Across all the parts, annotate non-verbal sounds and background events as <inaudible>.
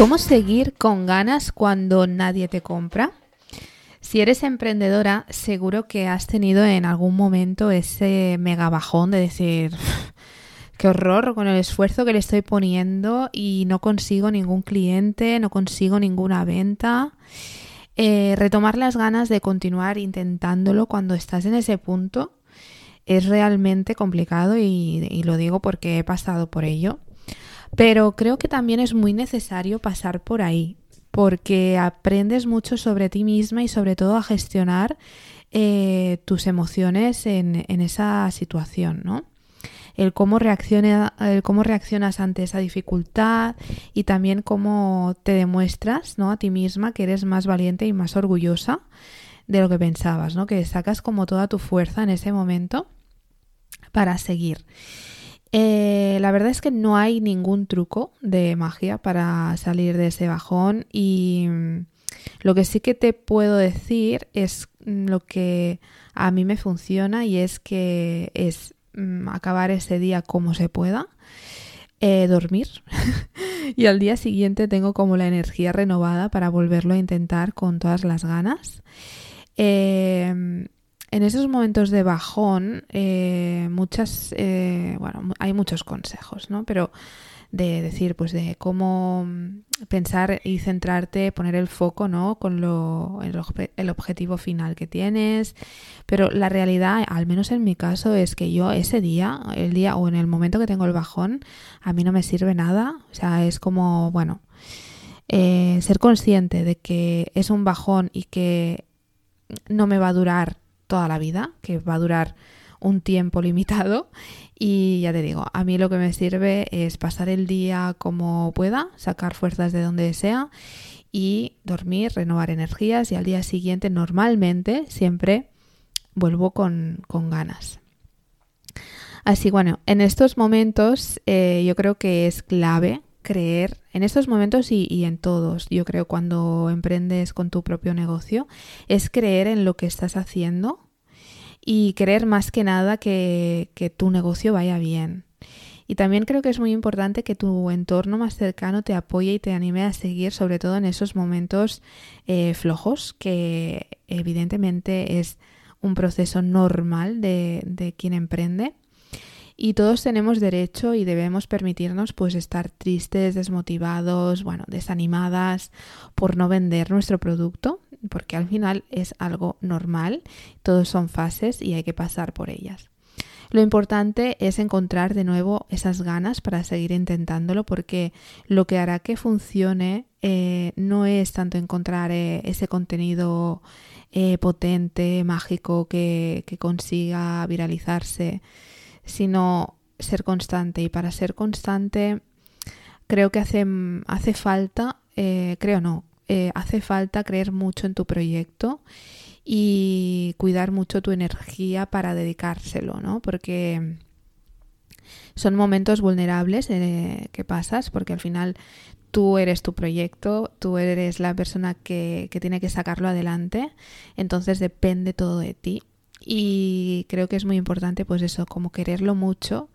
¿Cómo seguir con ganas cuando nadie te compra? Si eres emprendedora, seguro que has tenido en algún momento ese mega bajón de decir, qué horror con el esfuerzo que le estoy poniendo y no consigo ningún cliente, no consigo ninguna venta. Eh, retomar las ganas de continuar intentándolo cuando estás en ese punto es realmente complicado y, y lo digo porque he pasado por ello. Pero creo que también es muy necesario pasar por ahí, porque aprendes mucho sobre ti misma y sobre todo a gestionar eh, tus emociones en, esa situación, ¿no? El cómo, reacciona, el cómo reaccionas ante esa dificultad y también cómo te demuestras ¿no? a ti misma que eres más valiente y más orgullosa de lo que pensabas, ¿no? Que sacas como toda tu fuerza en ese momento para seguir. La verdad es que no hay ningún truco de magia para salir de ese bajón y mm, lo que sí que te puedo decir es mm, lo que a mí me funciona y es que es mm, acabar ese día como se pueda, eh, dormir <laughs> y al día siguiente tengo como la energía renovada para volverlo a intentar con todas las ganas. Eh, en esos momentos de bajón, eh, muchas, eh, bueno, hay muchos consejos, ¿no? Pero de decir, pues de cómo pensar y centrarte, poner el foco, ¿no? Con lo, el, objetivo final que tienes. Pero la realidad, al menos en mi caso, es que yo ese día, el día o en el momento que tengo el bajón, a mí no me sirve nada. O sea, es como, bueno, eh, ser consciente de que es un bajón y que no me va a durar toda la vida, que va a durar un tiempo limitado y ya te digo, a mí lo que me sirve es pasar el día como pueda, sacar fuerzas de donde sea y dormir, renovar energías y al día siguiente normalmente siempre vuelvo con, ganas. Así bueno, en estos momentos eh, yo creo que es clave creer en estos momentos y, en todos, yo creo cuando emprendes con tu propio negocio, es creer en lo que estás haciendo y creer más que nada que, que tu negocio vaya bien. Y también creo que es muy importante que tu entorno más cercano te apoye y te anime a seguir, sobre todo en esos momentos eh, flojos, que evidentemente es un proceso normal de, de quien emprende y todos tenemos derecho y debemos permitirnos pues estar tristes, desmotivados, bueno, desanimadas por no vender nuestro producto, porque al final es algo normal, todos son fases y hay que pasar por ellas. Lo importante es encontrar de nuevo esas ganas para seguir intentándolo porque lo que hará que funcione eh, no es tanto encontrar eh, ese contenido eh, potente, mágico que, que consiga viralizarse, sino ser constante. Y para ser constante creo que hace, hace falta, eh, creo no, eh, hace falta creer mucho en tu proyecto y cuidar mucho tu energía para dedicárselo, ¿no? Porque son momentos vulnerables eh, que pasas porque al final tú eres tu proyecto, tú eres la persona que, que tiene que sacarlo adelante, entonces depende todo de ti y creo que es muy importante pues eso, como quererlo mucho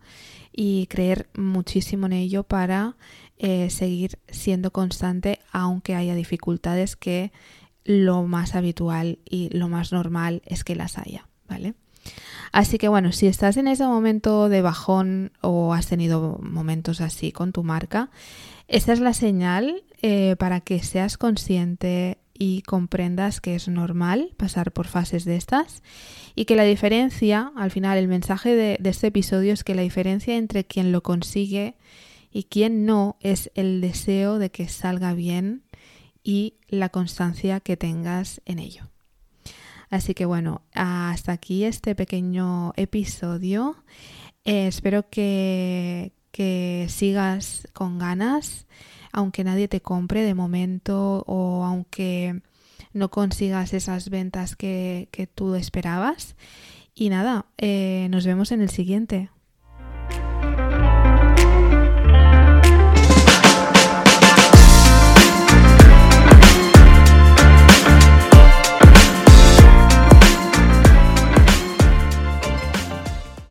y creer muchísimo en ello para eh, seguir siendo constante aunque haya dificultades que lo más habitual y lo más normal es que las haya, ¿vale? Así que bueno, si estás en ese momento de bajón o has tenido momentos así con tu marca, esta es la señal eh, para que seas consciente y comprendas que es normal pasar por fases de estas y que la diferencia, al final el mensaje de, este episodio es que la diferencia entre quien lo consigue y quien no es el deseo de que salga bien y la constancia que tengas en ello. Así que bueno, hasta aquí este pequeño episodio. Eh, espero que, que sigas con ganas aunque nadie te compre de momento o aunque no consigas esas ventas que, tú esperabas. Y nada, eh, nos vemos en el siguiente.